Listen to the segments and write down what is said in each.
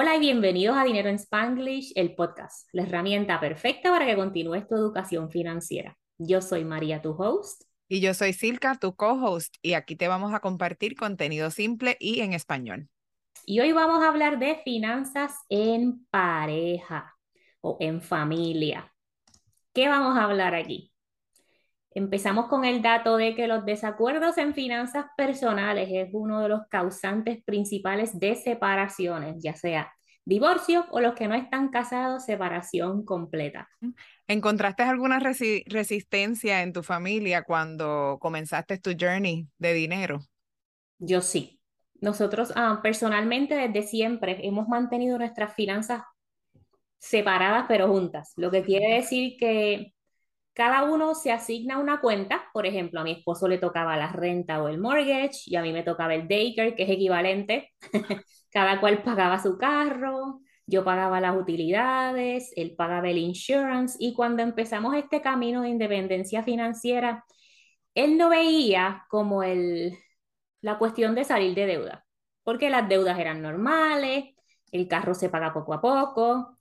Hola y bienvenidos a Dinero en Spanglish, el podcast, la herramienta perfecta para que continúes tu educación financiera. Yo soy María, tu host. Y yo soy Silka, tu co-host, y aquí te vamos a compartir contenido simple y en español. Y hoy vamos a hablar de finanzas en pareja o en familia. ¿Qué vamos a hablar aquí? Empezamos con el dato de que los desacuerdos en finanzas personales es uno de los causantes principales de separaciones, ya sea divorcio o los que no están casados, separación completa. ¿Encontraste alguna resistencia en tu familia cuando comenzaste tu journey de dinero? Yo sí. Nosotros ah, personalmente desde siempre hemos mantenido nuestras finanzas separadas pero juntas, lo que quiere decir que cada uno se asigna una cuenta, por ejemplo, a mi esposo le tocaba la renta o el mortgage y a mí me tocaba el daycare, que es equivalente. cada cual pagaba su carro, yo pagaba las utilidades, él pagaba el insurance y cuando empezamos este camino de independencia financiera, él no veía como el, la cuestión de salir de deuda, porque las deudas eran normales, el carro se paga poco a poco,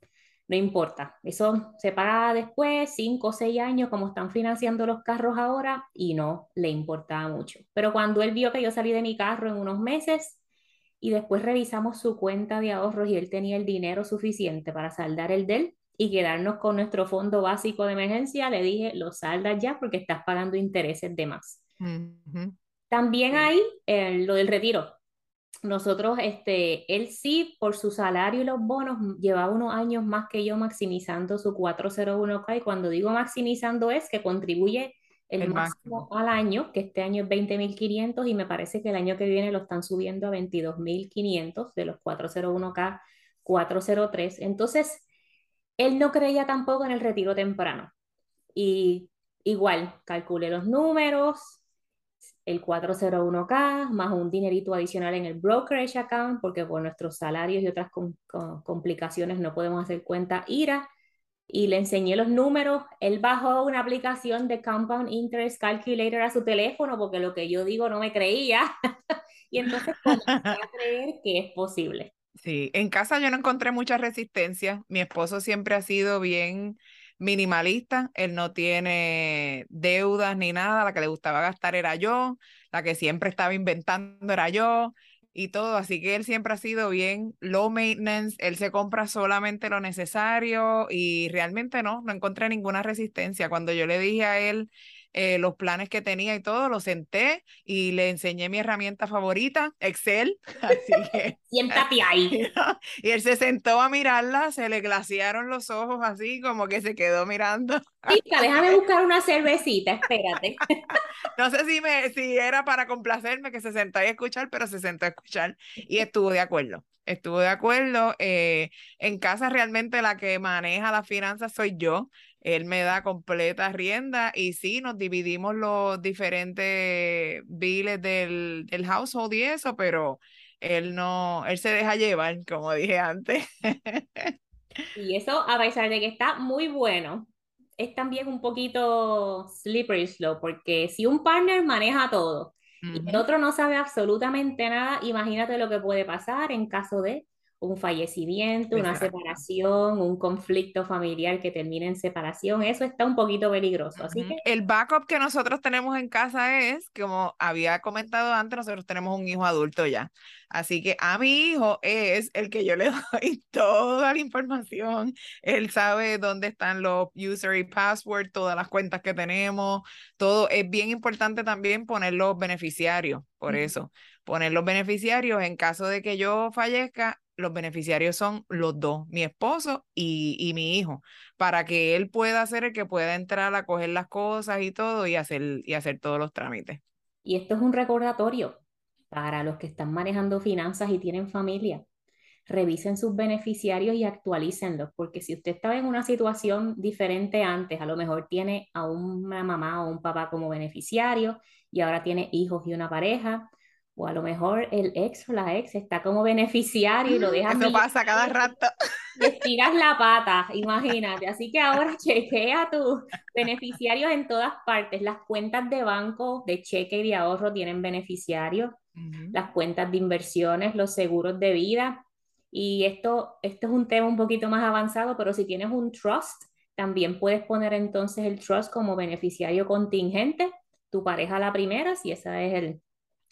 no importa, eso se paga después, cinco o seis años, como están financiando los carros ahora, y no le importaba mucho. Pero cuando él vio que yo salí de mi carro en unos meses y después revisamos su cuenta de ahorros y él tenía el dinero suficiente para saldar el del y quedarnos con nuestro fondo básico de emergencia, le dije, lo saldas ya porque estás pagando intereses de más. También hay eh, lo del retiro nosotros, este, él sí, por su salario y los bonos, llevaba unos años más que yo maximizando su 401k y cuando digo maximizando es que contribuye el, máximo, al año, que este año es 20.500 y me parece que el año que viene lo están subiendo a 22.500 de los 401k 403. Entonces, él no creía tampoco en el retiro temprano. Y igual, calculé los números, el 401k, más un dinerito adicional en el brokerage account, porque por nuestros salarios y otras complicaciones no podemos hacer cuenta IRA. Y le enseñé los números. Él bajó una aplicación de Compound Interest Calculator a su teléfono porque lo que yo digo no me creía. y entonces comencé a creer que es posible. Sí, en casa yo no encontré mucha resistencia. Mi esposo siempre ha sido bien minimalista, él no tiene deudas ni nada, la que le gustaba gastar era yo, la que siempre estaba inventando era yo y todo, así que él siempre ha sido bien low maintenance, él se compra solamente lo necesario y realmente no, no encontré ninguna resistencia. Cuando yo le dije a él, eh, los planes que tenía y todo, lo senté y le enseñé mi herramienta favorita, Excel. Así que, Siéntate ahí. Y él se sentó a mirarla, se le glaciaron los ojos así, como que se quedó mirando. Chica, déjame buscar una cervecita, espérate. No sé si, me, si era para complacerme que se sentó a escuchar, pero se sentó a escuchar y estuvo de acuerdo estuvo de acuerdo. Eh, en casa realmente la que maneja las finanzas soy yo. Él me da completa rienda y sí, nos dividimos los diferentes biles del, del household y eso, pero él no, él se deja llevar, como dije antes. Y eso, a pesar de que está muy bueno, es también un poquito slippery slow, porque si un partner maneja todo y el otro no sabe absolutamente nada, imagínate lo que puede pasar en caso de un fallecimiento, una separación, un conflicto familiar que termine en separación, eso está un poquito peligroso. Así que... El backup que nosotros tenemos en casa es, como había comentado antes, nosotros tenemos un hijo adulto ya. Así que a mi hijo es el que yo le doy toda la información. Él sabe dónde están los user y password, todas las cuentas que tenemos, todo. Es bien importante también poner los beneficiarios, por eso. Poner los beneficiarios en caso de que yo fallezca, los beneficiarios son los dos, mi esposo y, mi hijo, para que él pueda ser el que pueda entrar a coger las cosas y todo y hacer, y hacer todos los trámites. Y esto es un recordatorio para los que están manejando finanzas y tienen familia. Revisen sus beneficiarios y actualícenlos, porque si usted estaba en una situación diferente antes, a lo mejor tiene a una mamá o un papá como beneficiario y ahora tiene hijos y una pareja, o a lo mejor el ex o la ex está como beneficiario y lo dejan. Eso pasa cada rato. estiras la pata, imagínate. Así que ahora chequea tus beneficiarios en todas partes. Las cuentas de banco, de cheque y de ahorro tienen beneficiarios. Las cuentas de inversiones, los seguros de vida. Y esto, esto es un tema un poquito más avanzado, pero si tienes un trust, también puedes poner entonces el trust como beneficiario contingente, tu pareja la primera, si esa es el,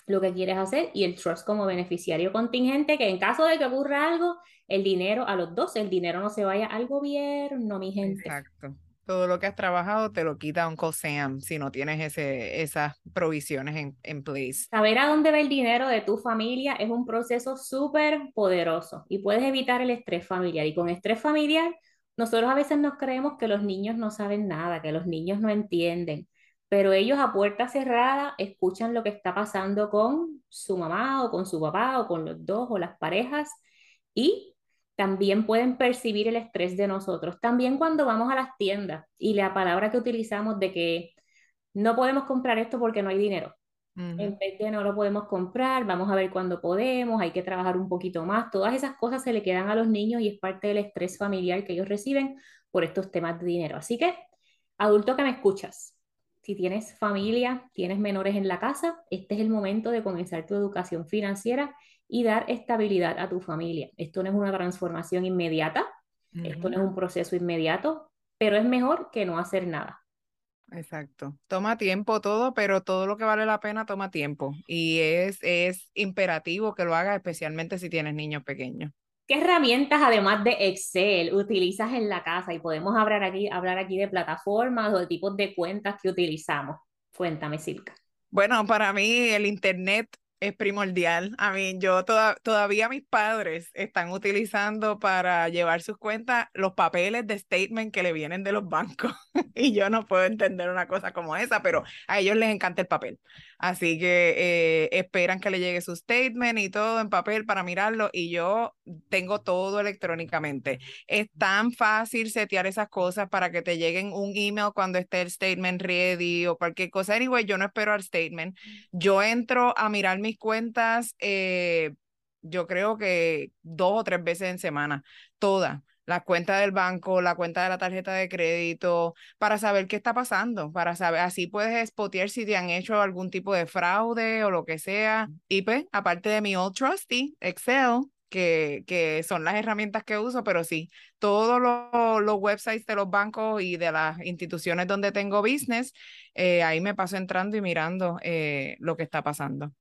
lo que quieres hacer, y el trust como beneficiario contingente, que en caso de que ocurra algo, el dinero a los dos, el dinero no se vaya al gobierno, mi gente. Exacto todo lo que has trabajado te lo quita Uncle Sam si no tienes ese, esas provisiones en, en place. Saber a dónde va el dinero de tu familia es un proceso súper poderoso y puedes evitar el estrés familiar. Y con estrés familiar, nosotros a veces nos creemos que los niños no saben nada, que los niños no entienden, pero ellos a puerta cerrada escuchan lo que está pasando con su mamá o con su papá o con los dos o las parejas y también pueden percibir el estrés de nosotros. También cuando vamos a las tiendas y la palabra que utilizamos de que no podemos comprar esto porque no hay dinero. En vez de no lo podemos comprar, vamos a ver cuándo podemos, hay que trabajar un poquito más. Todas esas cosas se le quedan a los niños y es parte del estrés familiar que ellos reciben por estos temas de dinero. Así que, adulto que me escuchas, si tienes familia, tienes menores en la casa, este es el momento de comenzar tu educación financiera y dar estabilidad a tu familia. Esto no es una transformación inmediata, esto no es un proceso inmediato, pero es mejor que no hacer nada. Exacto. Toma tiempo todo, pero todo lo que vale la pena toma tiempo. Y es, es imperativo que lo hagas, especialmente si tienes niños pequeños. ¿Qué herramientas, además de Excel, utilizas en la casa? Y podemos hablar aquí, hablar aquí de plataformas o de tipos de cuentas que utilizamos. Cuéntame, Silka. Bueno, para mí el Internet es primordial. A mí, yo todavía mis padres están utilizando para llevar sus cuentas los papeles de statement que le vienen de los bancos. y yo no puedo entender una cosa como esa, pero a ellos les encanta el papel. Así que eh, esperan que le llegue su statement y todo en papel para mirarlo y yo tengo todo electrónicamente. Es tan fácil setear esas cosas para que te lleguen un email cuando esté el statement ready o cualquier cosa. Anyway, yo no espero al statement. Yo entro a mirar mis cuentas, eh, yo creo que dos o tres veces en semana, todas la cuenta del banco, la cuenta de la tarjeta de crédito, para saber qué está pasando, para saber, así puedes spotear si te han hecho algún tipo de fraude o lo que sea. Y pues, aparte de mi Old Trusty, Excel, que, que son las herramientas que uso, pero sí, todos los, websites de los bancos y de las instituciones donde tengo business, eh, ahí me paso entrando y mirando eh, lo que está pasando.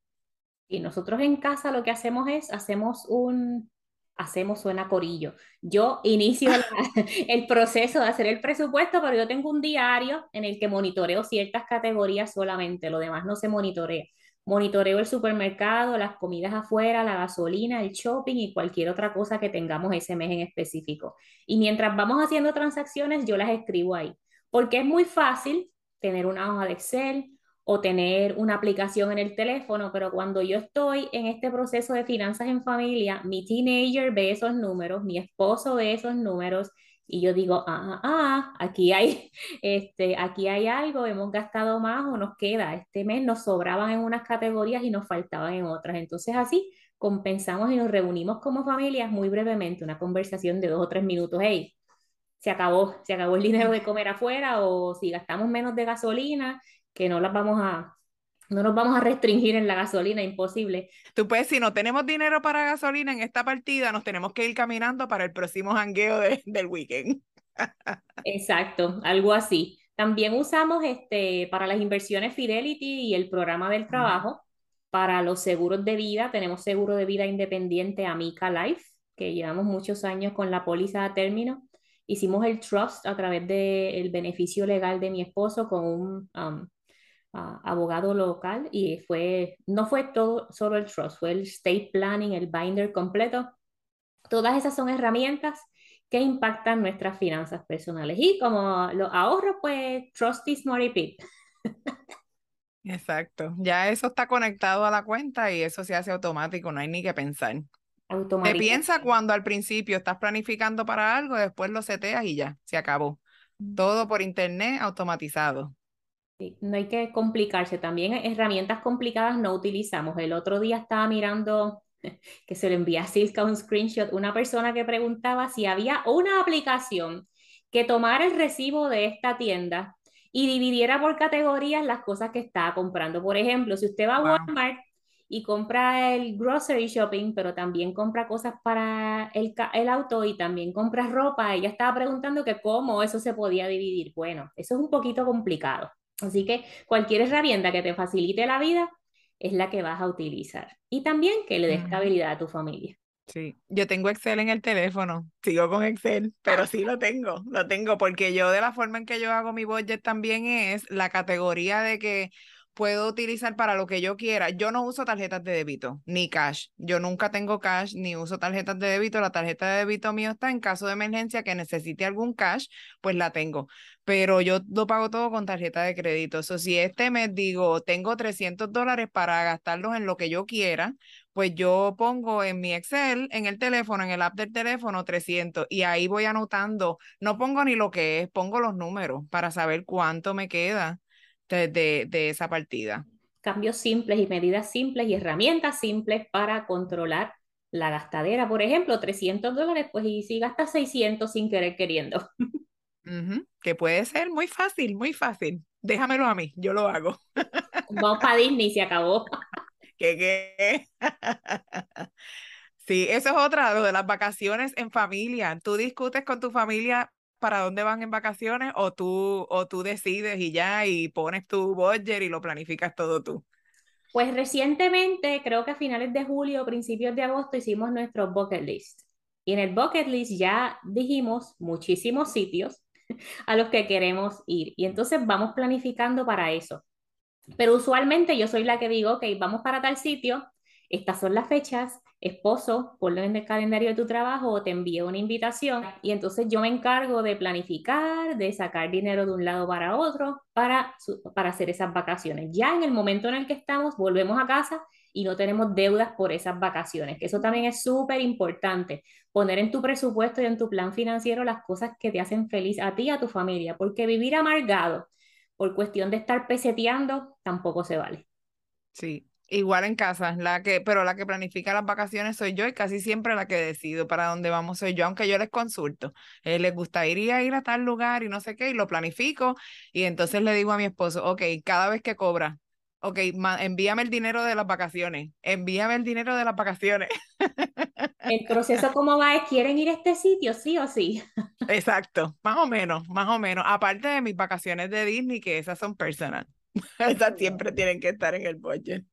Y nosotros en casa lo que hacemos es, hacemos un, hacemos suena corillo. Yo inicio el proceso de hacer el presupuesto, pero yo tengo un diario en el que monitoreo ciertas categorías solamente, lo demás no se monitorea. Monitoreo el supermercado, las comidas afuera, la gasolina, el shopping y cualquier otra cosa que tengamos ese mes en específico. Y mientras vamos haciendo transacciones, yo las escribo ahí, porque es muy fácil tener una hoja de Excel, o tener una aplicación en el teléfono, pero cuando yo estoy en este proceso de finanzas en familia, mi teenager ve esos números, mi esposo ve esos números y yo digo, ah, ah, aquí hay, este, aquí hay algo, hemos gastado más o nos queda, este mes nos sobraban en unas categorías y nos faltaban en otras. Entonces así compensamos y nos reunimos como familias muy brevemente, una conversación de dos o tres minutos, hey, se acabó, se acabó el dinero de comer afuera o si gastamos menos de gasolina, que no las vamos a, no nos vamos a restringir en la gasolina, imposible. Tú puedes, si no tenemos dinero para gasolina en esta partida, nos tenemos que ir caminando para el próximo jangueo del weekend. Exacto, algo así. También usamos este, para las inversiones Fidelity y el programa del trabajo. Para los seguros de vida, tenemos seguro de vida independiente Amica Life, que llevamos muchos años con la póliza a término. Hicimos el trust a través del beneficio legal de mi esposo con un um, abogado local y fue, no fue todo solo el trust, fue el state planning, el binder completo. Todas esas son herramientas que impactan nuestras finanzas personales. Y como los ahorros, pues Trusty Smarty Pip. Exacto. Ya eso está conectado a la cuenta y eso se hace automático, no hay ni que pensar. Te piensa cuando al principio estás planificando para algo, después lo seteas y ya, se acabó. Mm. Todo por internet automatizado no hay que complicarse. También herramientas complicadas no utilizamos. El otro día estaba mirando, que se le envía a Silka un screenshot, una persona que preguntaba si había una aplicación que tomara el recibo de esta tienda y dividiera por categorías las cosas que estaba comprando. Por ejemplo, si usted va a Walmart y compra el grocery shopping, pero también compra cosas para el, el, auto y también compra ropa. Ella estaba preguntando que cómo eso se podía dividir. Bueno, eso es un poquito complicado. Así que cualquier herramienta que te facilite la vida es la que vas a utilizar. Y también que le des estabilidad a tu familia. Sí, yo tengo Excel en el teléfono, sigo con Excel, pero sí lo tengo, lo tengo porque yo de la forma en que yo hago mi budget también es la categoría de que puedo utilizar para lo que yo quiera. Yo no uso tarjetas de débito ni cash. Yo nunca tengo cash ni uso tarjetas de débito. La tarjeta de débito mío está en caso de emergencia que necesite algún cash, pues la tengo. Pero yo lo pago todo con tarjeta de crédito. Eso si este mes digo, tengo 300 dólares para gastarlos en lo que yo quiera, pues yo pongo en mi Excel, en el teléfono, en el app del teléfono 300 y ahí voy anotando, no pongo ni lo que es, pongo los números para saber cuánto me queda de, de, esa partida. Cambios simples y medidas simples y herramientas simples para controlar la gastadera. Por ejemplo, 300 dólares, pues y si gastas 600 sin querer queriendo. Que puede ser muy fácil, muy fácil. Déjamelo a mí, yo lo hago. Vamos para Disney, se acabó. ¿Qué qué? Sí, eso es otra, lo de las vacaciones en familia. Tú discutes con tu familia para dónde van en vacaciones o tú, o tú decides y ya y pones tu budget y lo planificas todo tú? Pues recientemente, creo que a finales de julio, principios de agosto, hicimos nuestro bucket list. Y en el bucket list ya dijimos muchísimos sitios a los que queremos ir. Y entonces vamos planificando para eso. Pero usualmente yo soy la que digo, ok, vamos para tal sitio, estas son las fechas, esposo, ponlo en el calendario de tu trabajo o te envío una invitación y entonces yo me encargo de planificar, de sacar dinero de un lado para otro para, para hacer esas vacaciones. Ya en el momento en el que estamos, volvemos a casa y no tenemos deudas por esas vacaciones, que eso también es súper importante, poner en tu presupuesto y en tu plan financiero las cosas que te hacen feliz a ti y a tu familia, porque vivir amargado por cuestión de estar peseteando tampoco se vale. Sí, Igual en casa, la que, pero la que planifica las vacaciones soy yo y casi siempre la que decido para dónde vamos soy yo, aunque yo les consulto. Eh, les gustaría ir a tal lugar y no sé qué, y lo planifico. Y entonces le digo a mi esposo, ok, cada vez que cobra, ok, envíame el dinero de las vacaciones, envíame el dinero de las vacaciones. El proceso, ¿cómo va? ¿Quieren ir a este sitio, sí o sí? Exacto, más o menos, más o menos. Aparte de mis vacaciones de Disney, que esas son personal. Esas siempre tienen que estar en el budget.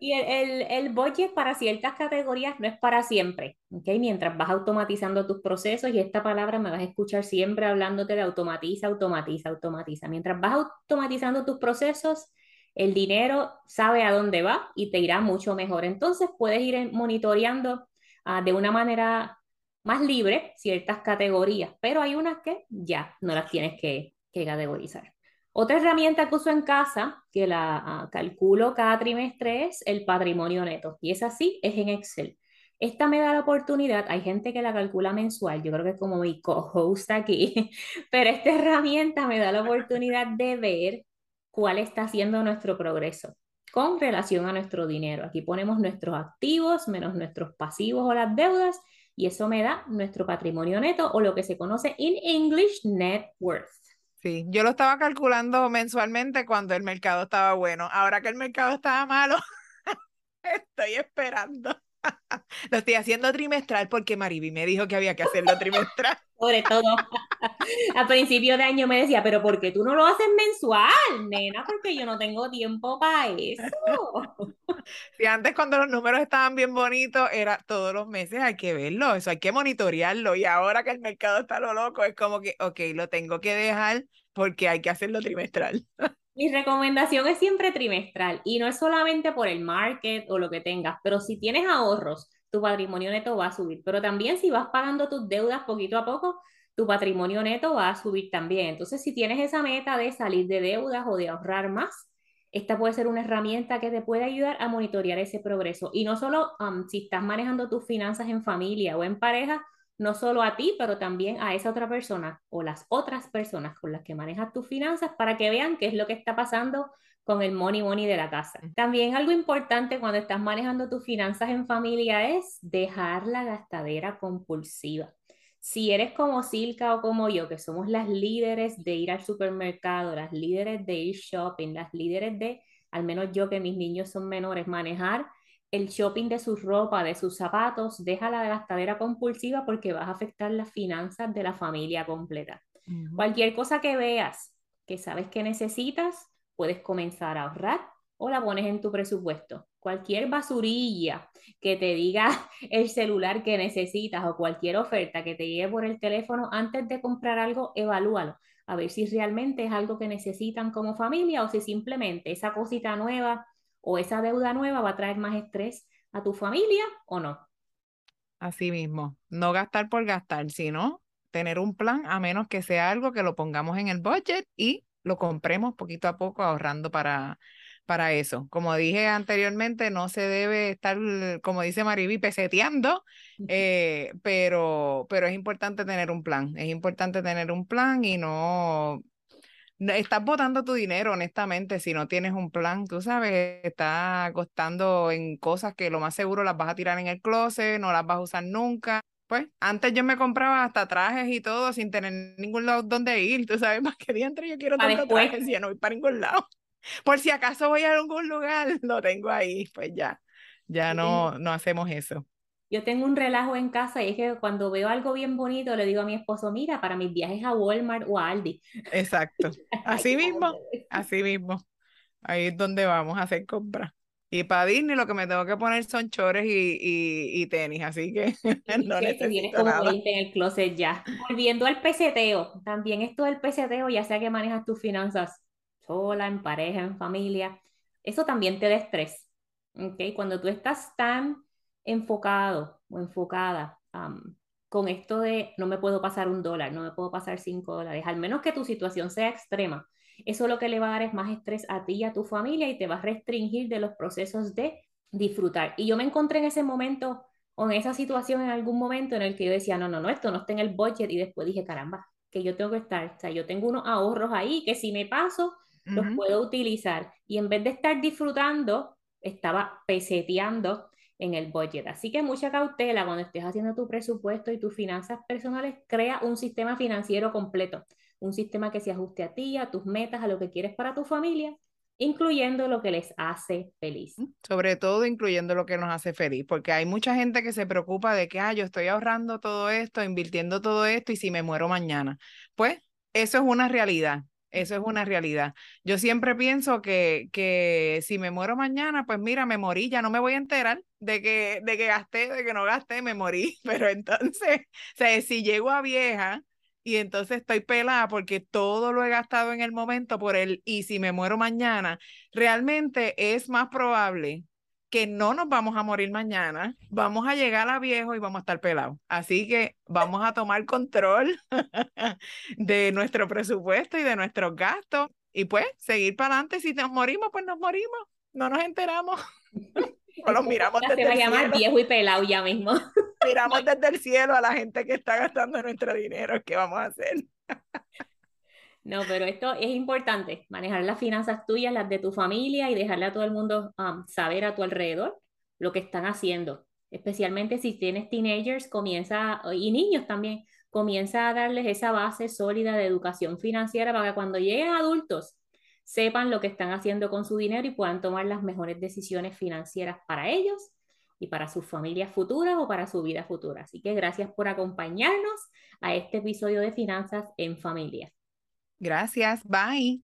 Y el, el, budget para ciertas categorías no es para siempre, ¿ok? Mientras vas automatizando tus procesos, y esta palabra me vas a escuchar siempre hablándote de automatiza, automatiza, automatiza. Mientras vas automatizando tus procesos, el dinero sabe a dónde va y te irá mucho mejor. Entonces puedes ir monitoreando ah, de una manera más libre ciertas categorías, pero hay unas que ya no las tienes que, que categorizar. Otra herramienta que uso en casa, que la ah, calculo cada trimestre, es el patrimonio neto. Y es así, es en Excel. Esta me da la oportunidad, hay gente que la calcula mensual, yo creo que es como mi co-host aquí, pero esta herramienta me da la oportunidad de ver cuál está siendo nuestro progreso con relación a nuestro dinero. Aquí ponemos nuestros activos menos nuestros pasivos o las deudas y eso me da nuestro patrimonio neto o lo que se conoce en English net worth. Sí, yo lo estaba calculando mensualmente cuando el mercado estaba bueno. Ahora que el mercado estaba malo, estoy esperando. Lo estoy haciendo trimestral porque Mariby me dijo que había que hacerlo trimestral. Sobre todo, a principio de año me decía, pero ¿por qué tú no lo haces mensual, nena? Porque yo no tengo tiempo para eso. Si antes cuando los números estaban bien bonitos, era todos los meses, hay que verlo, eso hay que monitorearlo. Y ahora que el mercado está lo loco, es como que, ok, lo tengo que dejar porque hay que hacerlo trimestral. Mi recomendación es siempre trimestral y no es solamente por el market o lo que tengas, pero si tienes ahorros, tu patrimonio neto va a subir. Pero también si vas pagando tus deudas poquito a poco, tu patrimonio neto va a subir también. Entonces, si tienes esa meta de salir de deudas o de ahorrar más, esta puede ser una herramienta que te puede ayudar a monitorear ese progreso. Y no solo um, si estás manejando tus finanzas en familia o en pareja, no solo a ti, pero también a esa otra persona o las otras personas con las que manejas tus finanzas para que vean qué es lo que está pasando con el money money de la casa. También algo importante cuando estás manejando tus finanzas en familia es dejar la gastadera compulsiva. Si eres como Silka o como yo, que somos las líderes de ir al supermercado, las líderes de ir shopping, las líderes de al menos yo que mis niños son menores, manejar el shopping de su ropa, de sus zapatos, deja la gastadera compulsiva porque vas a afectar las finanzas de la familia completa. Cualquier cosa que veas que sabes que necesitas, puedes comenzar a ahorrar o la pones en tu presupuesto. Cualquier basurilla que te diga el celular que necesitas o cualquier oferta que te llegue por el teléfono, antes de comprar algo, evalúalo. A ver si realmente es algo que necesitan como familia o si simplemente esa cosita nueva o esa deuda nueva va a traer más estrés a tu familia o no. Así mismo, no gastar por gastar, sino tener un plan a menos que sea algo que lo pongamos en el budget y lo compremos poquito a poco ahorrando para, para eso. Como dije anteriormente, no se debe estar, como dice Mariby, peseteando, eh, pero, pero es importante tener un plan. Es importante tener un plan y no estás botando tu dinero, honestamente, si no tienes un plan, tú sabes, estás costando en cosas que lo más seguro las vas a tirar en el closet, no las vas a usar nunca. Pues antes yo me compraba hasta trajes y todo sin tener ningún lado donde ir, tú sabes, más que dentro yo quiero tantos trajes y ya no voy para ningún lado. Por si acaso voy a algún lugar, lo tengo ahí, pues ya, ya no, no hacemos eso yo tengo un relajo en casa y es que cuando veo algo bien bonito le digo a mi esposo, mira, para mis viajes a Walmart o a Aldi. Exacto. Así mismo, así mismo. Ahí es donde vamos a hacer compras. Y para Disney lo que me tengo que poner son chores y, y, tenis, así que no necesito como nada. en el closet ya. Volviendo al peseteo, también esto del peseteo, ya sea que manejas tus finanzas sola, en pareja, en familia, eso también te da estrés. ¿okay? Cuando tú estás tan enfocado o enfocada con esto de no me puedo pasar un dólar, no me puedo pasar cinco dólares, al menos que tu situación sea extrema, eso lo que le va a dar es más estrés a ti y a tu familia y te va a restringir de los procesos de disfrutar. Y yo me encontré en ese momento o en esa situación en algún momento en el que yo decía, no, no, no, esto no está en el budget y después dije, caramba, que yo tengo que estar, o sea, yo tengo unos ahorros ahí que si me paso, los puedo utilizar. Y en vez de estar disfrutando, estaba peseteando en el budget. Así que mucha cautela cuando estés haciendo tu presupuesto y tus finanzas personales, crea un sistema financiero completo, un sistema que se ajuste a ti, a tus metas, a lo que quieres para tu familia, incluyendo lo que les hace feliz. Sobre todo incluyendo lo que nos hace feliz, porque hay mucha gente que se preocupa de que, ah, yo estoy ahorrando todo esto, invirtiendo todo esto y si me muero mañana. Pues eso es una realidad. Eso es una realidad. Yo siempre pienso que, que si me muero mañana, pues mira, me morí, ya no me voy a enterar de que, de que gasté, de que no gasté, me morí. Pero entonces, o sea, si llego a vieja y entonces estoy pelada porque todo lo he gastado en el momento por el y si me muero mañana, realmente es más probable que no nos vamos a morir mañana, vamos a llegar a viejo y vamos a estar pelados. Así que vamos a tomar control de nuestro presupuesto y de nuestros gastos y pues seguir para adelante. Si nos morimos, pues nos morimos, no nos enteramos. o los miramos desde Se va a llamar viejo y pelado ya mismo. miramos desde el cielo a la gente que está gastando nuestro dinero. ¿Qué vamos a hacer? No, pero esto es importante, manejar las finanzas tuyas, las de tu familia y dejarle a todo el mundo um, saber a tu alrededor lo que están haciendo. Especialmente si tienes teenagers, comienza, y niños también, comienza a darles esa base sólida de educación financiera para que cuando lleguen adultos sepan lo que están haciendo con su dinero y puedan tomar las mejores decisiones financieras para ellos y para sus familias futuras o para su vida futura. Así que gracias por acompañarnos a este episodio de Finanzas en Familia. Gracias, bye.